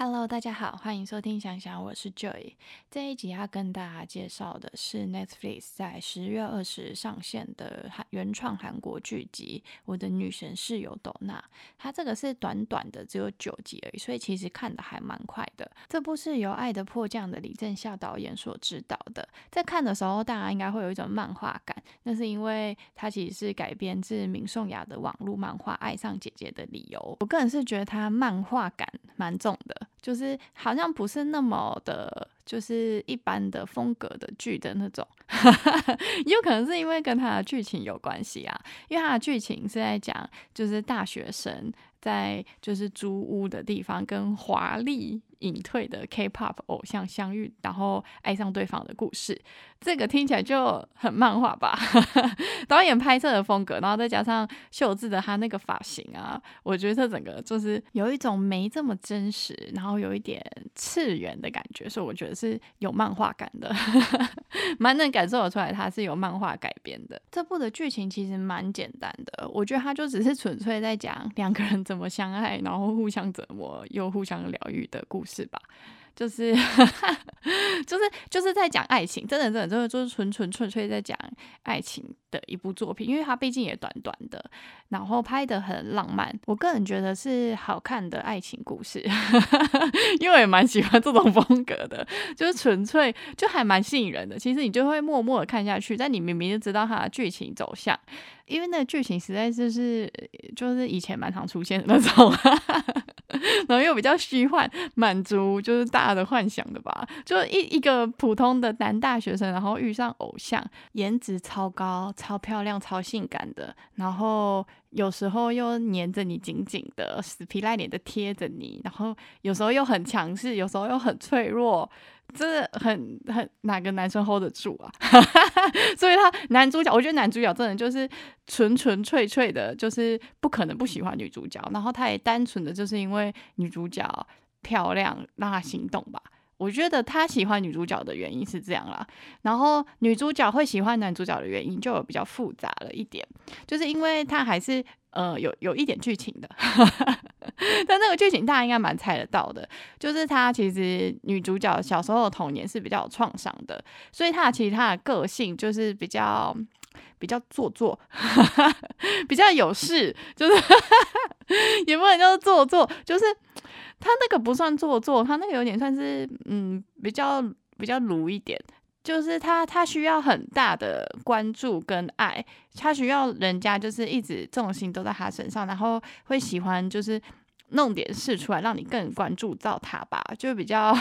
Hello，大家好，欢迎收听想想，我是 Joy。这一集要跟大家介绍的是 Netflix 在十月二十上线的韩原创韩国剧集《我的女神室友斗娜》。它这个是短短的，只有九集而已，所以其实看的还蛮快的。这部是由《爱的迫降》的李正孝导演所指导的。在看的时候，大家应该会有一种漫画感，那是因为它其实是改编自闵颂雅的网络漫画《爱上姐姐的理由》。我个人是觉得它漫画感蛮重的。就是好像不是那么的，就是一般的风格的剧的那种，也有可能是因为跟他的剧情有关系啊，因为他的剧情是在讲就是大学生。在就是租屋的地方，跟华丽隐退的 K-pop 偶像相遇，然后爱上对方的故事，这个听起来就很漫画吧？导演拍摄的风格，然后再加上秀智的他那个发型啊，我觉得这整个就是有一种没这么真实，然后有一点次元的感觉，所以我觉得是有漫画感的，蛮能感受得出来它是有漫画改编的。这部的剧情其实蛮简单的，我觉得它就只是纯粹在讲两个人。怎么相爱，然后互相折磨又互相疗愈的故事是吧，就是 就是就是在讲爱情，真的真的真的就是纯纯粹粹在讲爱情的一部作品，因为它毕竟也短短的，然后拍的很浪漫，我个人觉得是好看的爱情故事，因为我也蛮喜欢这种风格的，就是纯粹就还蛮吸引人的，其实你就会默默的看下去，但你明明就知道它的剧情走向。因为那个剧情实在是是就是以前蛮常出现的那种，然后又比较虚幻，满足就是大家的幻想的吧。就一一个普通的男大学生，然后遇上偶像，颜值超高、超漂亮、超性感的，然后有时候又黏着你紧紧的，死皮赖脸的贴着你，然后有时候又很强势，有时候又很脆弱。真的很很哪个男生 hold 得住啊？所以他男主角，我觉得男主角真的就是纯纯粹粹的，就是不可能不喜欢女主角。然后他也单纯的就是因为女主角漂亮让他心动吧。我觉得他喜欢女主角的原因是这样啦。然后女主角会喜欢男主角的原因就有比较复杂了一点，就是因为他还是。呃，有有一点剧情的，但那个剧情大家应该蛮猜得到的，就是他其实女主角小时候的童年是比较有创伤的，所以她其实她的个性就是比较比较做作，比较有事，就是 也不能叫做作，就是他那个不算做作，他那个有点算是嗯比较比较鲁一点。就是他，他需要很大的关注跟爱，他需要人家就是一直重心都在他身上，然后会喜欢就是。弄点事出来，让你更关注到他吧，就比较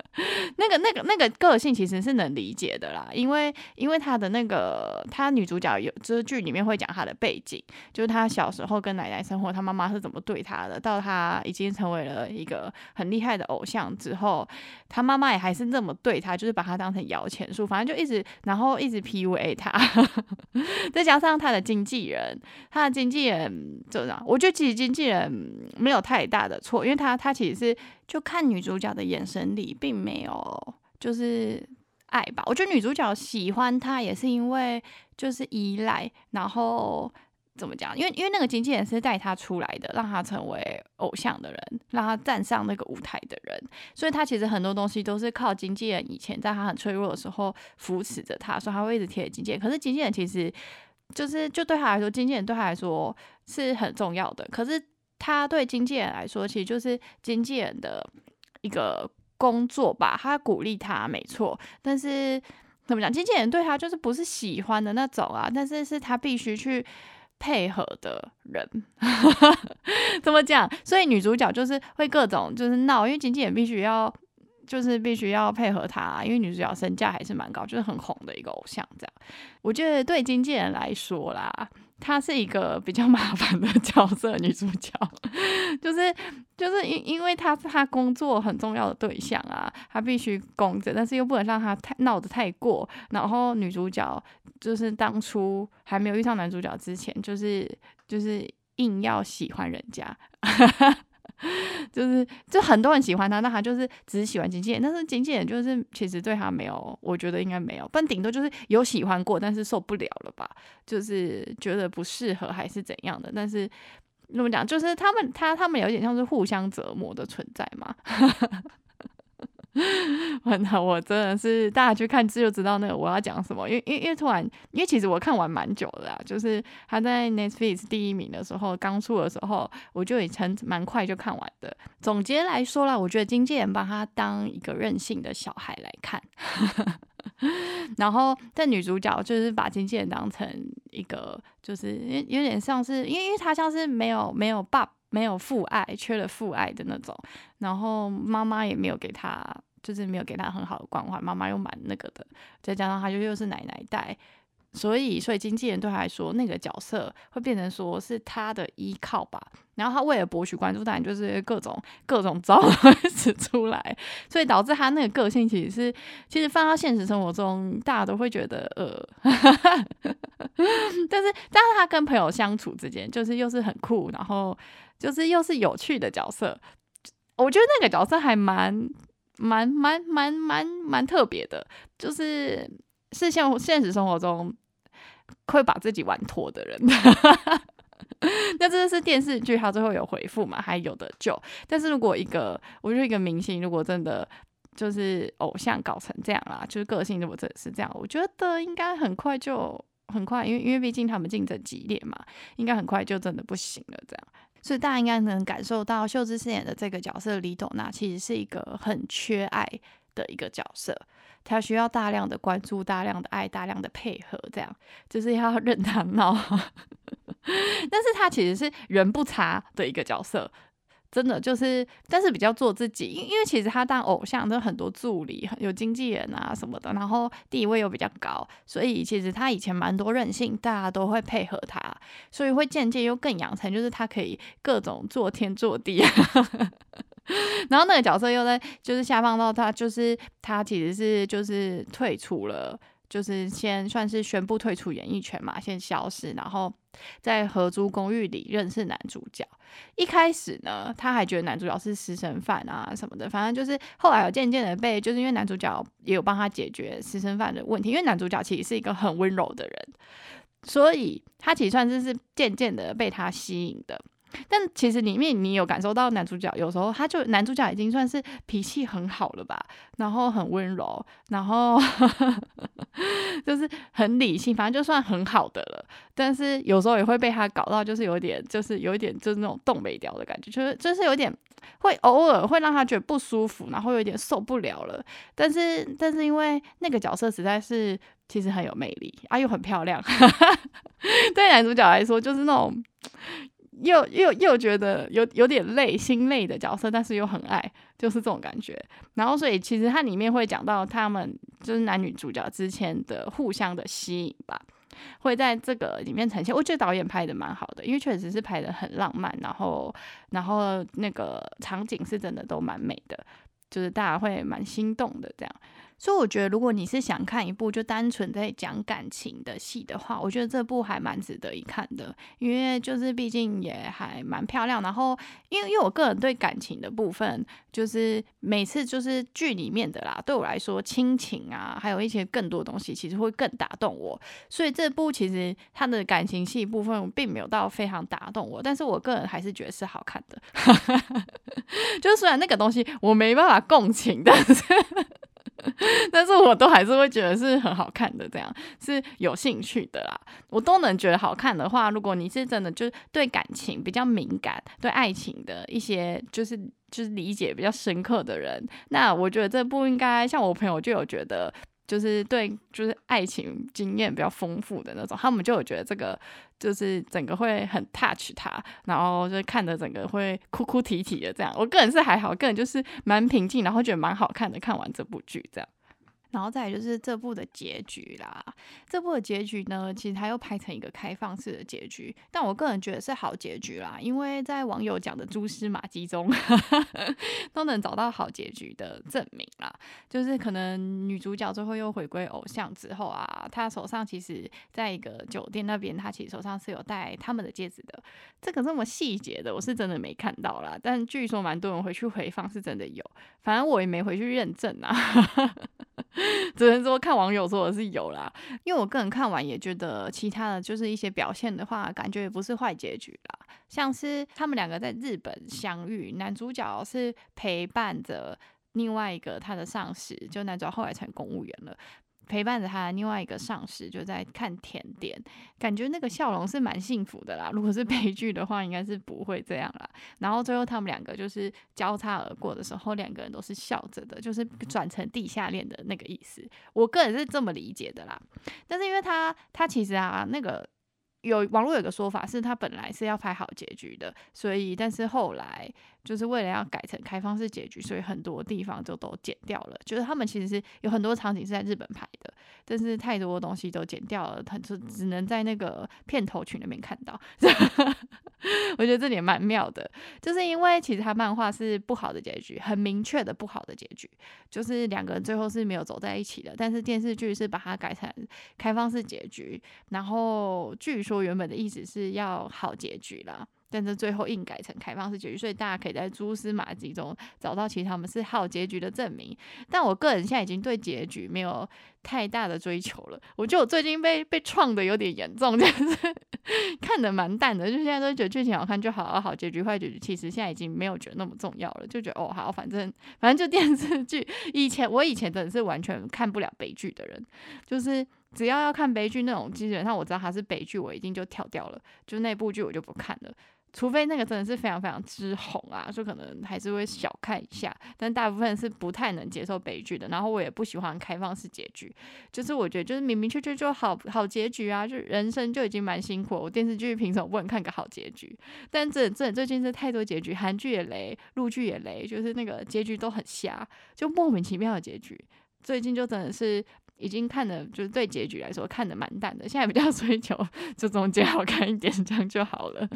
那个、那个、那个个性其实是能理解的啦，因为因为他的那个他女主角有就是剧里面会讲他的背景，就是他小时候跟奶奶生活，他妈妈是怎么对他的，到他已经成为了一个很厉害的偶像之后，他妈妈也还是那么对他，就是把他当成摇钱树，反正就一直然后一直 PUA 他，再加上他的经纪人，他的经纪人就这样，我觉得其实经纪人没有。太大的错，因为他他其实是就看女主角的眼神里并没有就是爱吧。我觉得女主角喜欢他也是因为就是依赖，然后怎么讲？因为因为那个经纪人是带他出来的，让他成为偶像的人，让他站上那个舞台的人，所以他其实很多东西都是靠经纪人以前在他很脆弱的时候扶持着他，所以他会一直贴着经纪人。可是经纪人其实就是就对他来说，经纪人对他来说是很重要的。可是。他对经纪人来说，其实就是经纪人的一个工作吧。他鼓励他，没错。但是怎么讲，经纪人对他就是不是喜欢的那种啊。但是是他必须去配合的人。怎么讲？所以女主角就是会各种就是闹，因为经纪人必须要就是必须要配合他，因为女主角身价还是蛮高，就是很红的一个偶像。这样，我觉得对经纪人来说啦。她是一个比较 麻烦的角色，女主角，就是就是因因为她是她工作很重要的对象啊，她必须工作，但是又不能让她太闹得太过。然后女主角就是当初还没有遇上男主角之前，就是就是硬要喜欢人家。就是，就很多人喜欢他，那他就是只喜欢经纪人，但是经纪人就是其实对他没有，我觉得应该没有，但顶多就是有喜欢过，但是受不了了吧，就是觉得不适合还是怎样的，但是那么讲？就是他们他他们有点像是互相折磨的存在嘛。完了，我真的是大家去看字就知道那个我要讲什么，因为因为因为突然，因为其实我看完蛮久了，就是他在 Netflix 第一名的时候，刚出的时候，我就已经蛮快就看完的。总结来说啦，我觉得经纪人把他当一个任性的小孩来看，然后但女主角就是把经纪人当成一个，就是有点像是，因为因为他像是没有没有爸。没有父爱，缺了父爱的那种，然后妈妈也没有给他，就是没有给他很好的关怀，妈妈又蛮那个的，再加上他就又是奶奶带，所以所以经纪人对他来说，那个角色会变成说是他的依靠吧。然后他为了博取关注，当然就是各种各种招 使出来，所以导致他那个个性其实是，其实放到现实生活中，大家都会觉得呃，但是但是他跟朋友相处之间，就是又是很酷，然后。就是又是有趣的角色，我觉得那个角色还蛮蛮蛮蛮蛮蛮特别的，就是是像现实生活中会把自己玩脱的人。那这是电视剧，他最后有回复嘛？还有的救。但是如果一个，我觉得一个明星，如果真的就是偶像搞成这样啦，就是个性如果真的是这样，我觉得应该很快就很快，因为因为毕竟他们竞争激烈嘛，应该很快就真的不行了，这样。所以大家应该能感受到，秀智饰演的这个角色李斗娜其实是一个很缺爱的一个角色，他需要大量的关注、大量的爱、大量的配合，这样就是要任他闹。但是他其实是人不差的一个角色。真的就是，但是比较做自己，因因为其实他当偶像都很多助理，有经纪人啊什么的，然后地位又比较高，所以其实他以前蛮多任性，大家都会配合他，所以会渐渐又更养成，就是他可以各种做天做地。然后那个角色又在就是下放到他，就是他其实是就是退出了。就是先算是宣布退出演艺圈嘛，先消失，然后在合租公寓里认识男主角。一开始呢，他还觉得男主角是私生饭啊什么的，反正就是后来有渐渐的被，就是因为男主角也有帮他解决私生饭的问题，因为男主角其实是一个很温柔的人，所以他其实算是是渐渐的被他吸引的。但其实里面你有感受到男主角有时候他就男主角已经算是脾气很好了吧，然后很温柔，然后 就是很理性，反正就算很好的了。但是有时候也会被他搞到，就是有点，就是有一点，就是那种动没掉的感觉，就是就是有点会偶尔会让他觉得不舒服，然后有点受不了了。但是但是因为那个角色实在是其实很有魅力啊，又很漂亮，对男主角来说就是那种。又又又觉得有有点累，心累的角色，但是又很爱，就是这种感觉。然后，所以其实它里面会讲到他们就是男女主角之间的互相的吸引吧，会在这个里面呈现。我觉得导演拍的蛮好的，因为确实是拍的很浪漫，然后然后那个场景是真的都蛮美的，就是大家会蛮心动的这样。所以我觉得，如果你是想看一部就单纯在讲感情的戏的话，我觉得这部还蛮值得一看的，因为就是毕竟也还蛮漂亮。然后，因为因为我个人对感情的部分，就是每次就是剧里面的啦，对我来说亲情啊，还有一些更多东西，其实会更打动我。所以这部其实它的感情戏部分并没有到非常打动我，但是我个人还是觉得是好看的。就虽然那个东西我没办法共情，但是。但是我都还是会觉得是很好看的，这样是有兴趣的啦。我都能觉得好看的话，如果你是真的就是对感情比较敏感，对爱情的一些就是就是理解比较深刻的人，那我觉得这不应该像我朋友就有觉得。就是对，就是爱情经验比较丰富的那种，他们就有觉得这个就是整个会很 touch 他，然后就看的整个会哭哭啼啼的这样。我个人是还好，个人就是蛮平静，然后觉得蛮好看的。看完这部剧这样。然后再就是这部的结局啦，这部的结局呢，其实它又拍成一个开放式的结局，但我个人觉得是好结局啦，因为在网友讲的蛛丝马迹中，都能找到好结局的证明啦。就是可能女主角最后又回归偶像之后啊，她手上其实在一个酒店那边，她其实手上是有戴他们的戒指的。这个这么细节的，我是真的没看到啦，但据说蛮多人回去回放是真的有，反正我也没回去认证啊。只能说看网友说的是有啦，因为我个人看完也觉得其他的就是一些表现的话，感觉也不是坏结局啦。像是他们两个在日本相遇，男主角是陪伴着另外一个他的上司，就男主角后来成公务员了。陪伴着他的另外一个上司就在看甜点，感觉那个笑容是蛮幸福的啦。如果是悲剧的话，应该是不会这样啦。然后最后他们两个就是交叉而过的时候，两个人都是笑着的，就是转成地下恋的那个意思。我个人是这么理解的啦。但是因为他他其实啊那个。有网络有个说法是，他本来是要拍好结局的，所以但是后来就是为了要改成开放式结局，所以很多地方就都剪掉了。就是他们其实是有很多场景是在日本拍的，但是太多东西都剪掉了，他就只能在那个片头曲那边看到。我觉得这点蛮妙的，就是因为其实他漫画是不好的结局，很明确的不好的结局，就是两个人最后是没有走在一起的。但是电视剧是把它改成开放式结局，然后据说原本的意思是要好结局啦。但是最后硬改成开放式结局，所以大家可以在蛛丝马迹中找到其实他们是好结局的证明。但我个人现在已经对结局没有太大的追求了。我觉得我最近被被创的有点严重，就是看的蛮淡的，就现在都觉得剧情好看就好，好结局坏结局其实现在已经没有觉得那么重要了，就觉得哦好，反正反正就电视剧。以前我以前真的是完全看不了悲剧的人，就是只要要看悲剧那种，基本上我知道它是悲剧，我一定就跳掉了，就那部剧我就不看了。除非那个真的是非常非常之红啊，就可能还是会小看一下，但大部分是不太能接受悲剧的。然后我也不喜欢开放式结局，就是我觉得就是明明确确就好好结局啊，就人生就已经蛮辛苦，我电视剧凭什么不能看个好结局？但这这最近是太多结局，韩剧也雷，陆剧也雷，就是那个结局都很瞎，就莫名其妙的结局。最近就真的是已经看的，就是对结局来说看的蛮淡的，现在比较 追求就中间好看一点，这样就好了。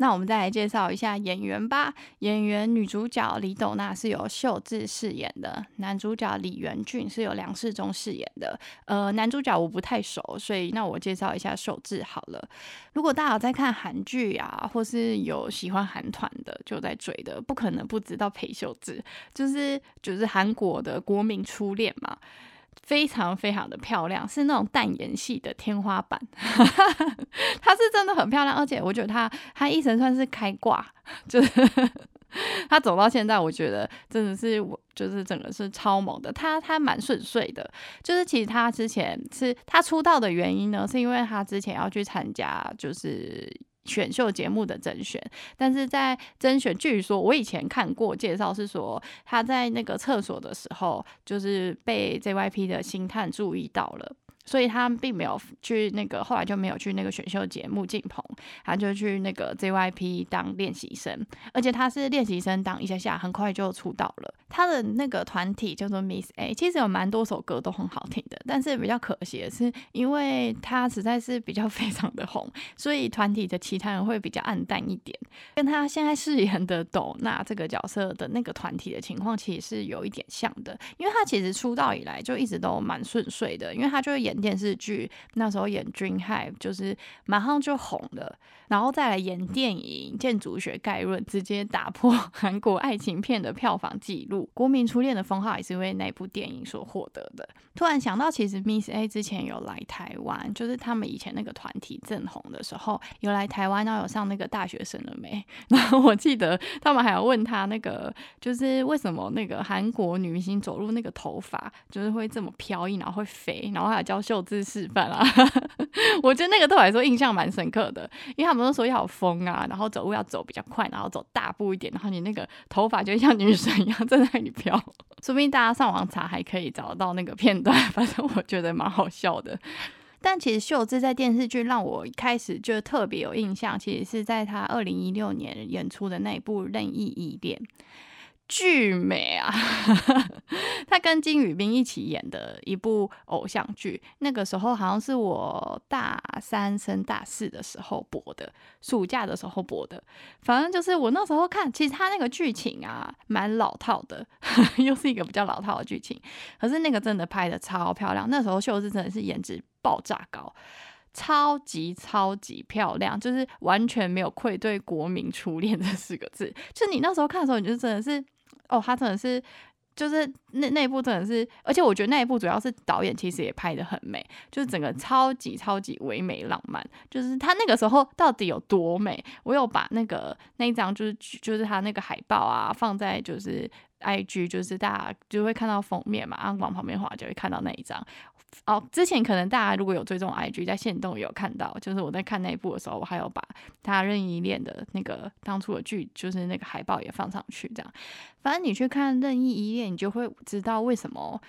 那我们再来介绍一下演员吧。演员女主角李斗娜是由秀智饰演的，男主角李元俊是由梁世忠饰演的。呃，男主角我不太熟，所以那我介绍一下秀智好了。如果大家有在看韩剧啊，或是有喜欢韩团的，就在追的，不可能不知道裴秀智，就是就是韩国的国民初恋嘛。非常非常的漂亮，是那种淡颜系的天花板。她是真的很漂亮，而且我觉得她她一生算是开挂，就是 她走到现在，我觉得真的是我就是整个是超猛的。她她蛮顺遂的，就是其实她之前是她出道的原因呢，是因为她之前要去参加就是。选秀节目的甄选，但是在甄选，据说我以前看过介绍是说他在那个厕所的时候，就是被 JYP 的星探注意到了。所以他并没有去那个，后来就没有去那个选秀节目进棚，他就去那个 JYP 当练习生，而且他是练习生当一下下，很快就出道了。他的那个团体叫做 Miss A，其实有蛮多首歌都很好听的，但是比较可惜的是，因为他实在是比较 非常的红，所以团体的其他人会比较暗淡一点。跟他现在饰演的斗娜这个角色的那个团体的情况，其实是有一点像的，因为他其实出道以来就一直都蛮顺遂的，因为他就是演。电视剧那时候演《Dream High》就是马上就红了，然后再来演电影《建筑学概论》，直接打破 韩国爱情片的票房纪录。国民初恋的封号也是因为那部电影所获得的。突然想到，其实 Miss A 之前有来台湾，就是他们以前那个团体正红的时候，有来台湾，然后有上那个大学生了没？然后我记得他们还有问他那个，就是为什么那个韩国女明星走路那个头发就是会这么飘逸，然后会飞，然后还秀智示范啊，我觉得那个对我来说印象蛮深刻的，因为他们都说要疯啊，然后走路要走比较快，然后走大步一点，然后你那个头发就像女神一样在那里飘。说不定大家上网查还可以找到那个片段，反正我觉得蛮好笑的。但其实秀智在电视剧让我一开始就特别有印象，其实是在她二零一六年演出的那一部《任意依恋》。巨美啊！他跟金宇彬一起演的一部偶像剧，那个时候好像是我大三升大四的时候播的，暑假的时候播的。反正就是我那时候看，其实他那个剧情啊，蛮老套的，又是一个比较老套的剧情。可是那个真的拍的超漂亮，那时候秀智真的是颜值爆炸高，超级超级漂亮，就是完全没有愧对“国民初恋”这四个字。就你那时候看的时候，你就真的是。哦，他真的是就是那那一部真的是，而且我觉得那一部主要是导演其实也拍的很美，就是整个超级超级唯美浪漫，就是他那个时候到底有多美。我有把那个那一张就是就是他那个海报啊放在就是 I G，就是大家就会看到封面嘛，然后往旁边滑就会看到那一张。哦，之前可能大家如果有追踪 IG，在线动有看到，就是我在看那一部的时候，我还有把他任意恋的那个当初的剧，就是那个海报也放上去。这样，反正你去看任意一恋，你就会知道为什么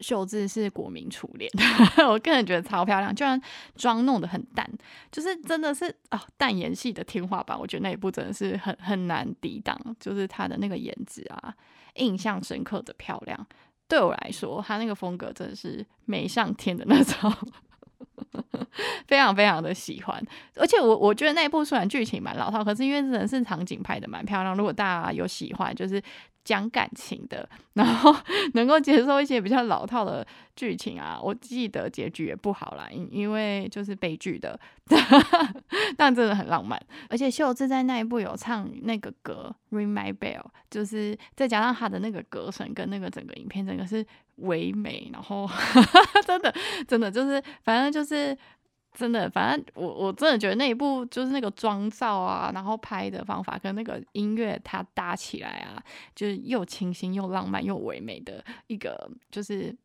秀智是国民初恋。我个人觉得超漂亮，居然妆弄得很淡，就是真的是哦淡颜系的天花板。我觉得那一部真的是很很难抵挡，就是她的那个颜值啊，印象深刻的漂亮。对我来说，她那个风格真的是美上天的那种，非常非常的喜欢。而且我我觉得那一部虽然剧情蛮老套，可是因为真的是场景拍的蛮漂亮。如果大家有喜欢，就是。讲感情的，然后 能够接受一些比较老套的剧情啊，我记得结局也不好啦，因因为就是悲剧的，但真的很浪漫。而且秀智在那一部有唱那个歌《Ring My Bell》，就是再加上他的那个歌声跟那个整个影片，整个是唯美，然后 真的真的就是反正就是。真的，反正我我真的觉得那一部就是那个妆造啊，然后拍的方法跟那个音乐它搭起来啊，就是又清新又浪漫又唯美的一个，就是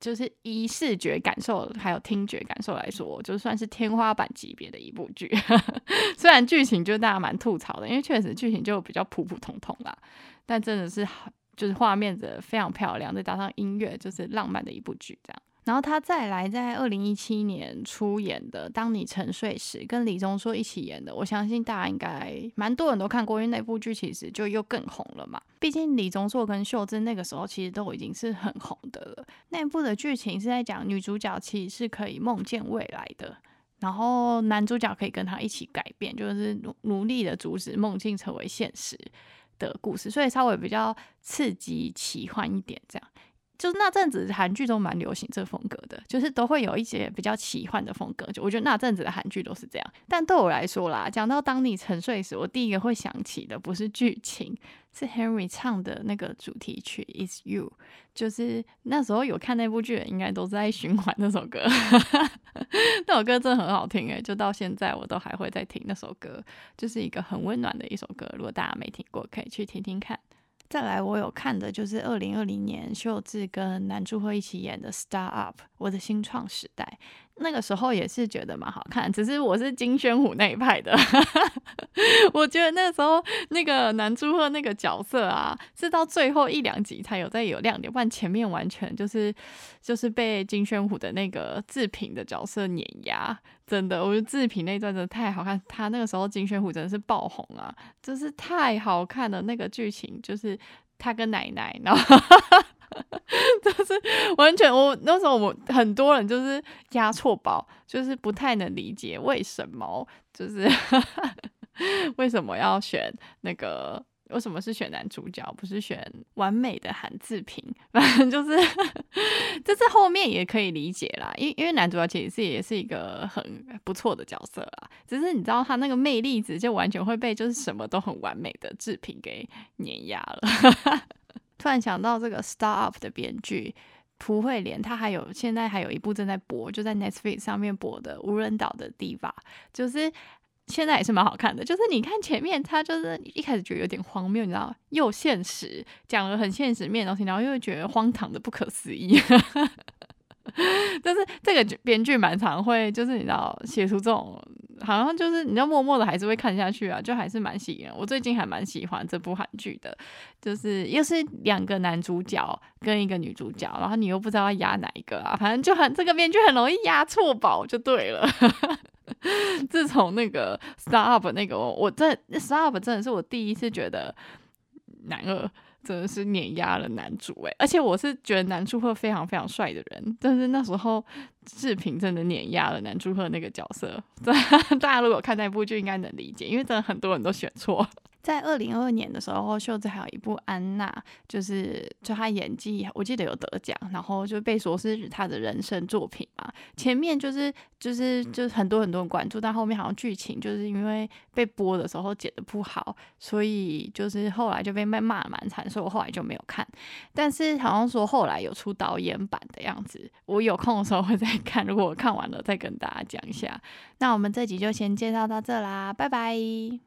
就是以视觉感受还有听觉感受来说，就算是天花板级别的一部剧。虽然剧情就大家蛮吐槽的，因为确实剧情就比较普普通通啦，但真的是就是画面的非常漂亮，再加上音乐，就是浪漫的一部剧这样。然后他再来在二零一七年出演的《当你沉睡时》，跟李钟硕一起演的，我相信大家应该蛮多人都看过，因为那部剧其实就又更红了嘛。毕竟李钟硕跟秀智那个时候其实都已经是很红的了。那部的剧情是在讲女主角其实是可以梦见未来的，然后男主角可以跟她一起改变，就是努努力的阻止梦境成为现实的故事，所以稍微比较刺激奇幻一点这样。就是那阵子韩剧都蛮流行这风格的，就是都会有一些比较奇幻的风格。就我觉得那阵子的韩剧都是这样。但对我来说啦，讲到当你沉睡时，我第一个会想起的不是剧情，是 Henry 唱的那个主题曲《Is You》。就是那时候有看那部剧，应该都在循环那首歌。那首歌真的很好听诶，就到现在我都还会在听那首歌，就是一个很温暖的一首歌。如果大家没听过，可以去听听看。再来，我有看的就是二零二零年秀智跟南柱赫一起演的《Star Up》，我的新创时代。那个时候也是觉得蛮好看，只是我是金宣虎那一派的。我觉得那时候那个男祝贺那个角色啊，是到最后一两集才有在有亮点，不然前面完全就是就是被金宣虎的那个志平的角色碾压。真的，我觉得志平那段真的太好看，他那个时候金宣虎真的是爆红啊，就是太好看了。那个剧情就是他跟奶奶，然后。就是完全，我那时候我们很多人就是押错宝，就是不太能理解为什么，就是 为什么要选那个，为什么是选男主角，不是选完美的韩志平？反正就是，就是后面也可以理解啦，因因为男主角其实也是一个很不错的角色啦，只是你知道他那个魅力值就完全会被就是什么都很完美的志平给碾压了。突然想到这个《Star Up》的编剧蒲慧莲，她还有现在还有一部正在播，就在 Netflix 上面播的《无人岛的 d 八》，就是现在也是蛮好看的。就是你看前面，他就是一开始觉得有点荒谬，你知道，又现实，讲了很现实面的东西，然后又觉得荒唐的不可思议。但是这个编剧蛮常会，就是你知道写出这种。好像就是你要默默的还是会看下去啊，就还是蛮吸引。我最近还蛮喜欢这部韩剧的，就是又是两个男主角跟一个女主角，然后你又不知道要压哪一个啊，反正就很这个编剧很容易压错宝就对了。自从那个 Star Up 那个，我这 Star Up 真的是我第一次觉得男二。真的是碾压了男主哎，而且我是觉得男主赫非常非常帅的人，但是那时候视频真的碾压了男主赫那个角色。大家如果看那部剧，应该能理解，因为真的很多人都选错。在二零二二年的时候，秀智还有一部《安娜》，就是就她演技，我记得有得奖，然后就被说是她的人生作品嘛。前面就是就是就是很多很多人关注，但后面好像剧情就是因为被播的时候剪的不好，所以就是后来就被骂骂蛮惨，所以我后来就没有看。但是好像说后来有出导演版的样子，我有空的时候会再看。如果我看完了，再跟大家讲一下。那我们这集就先介绍到这啦，拜拜。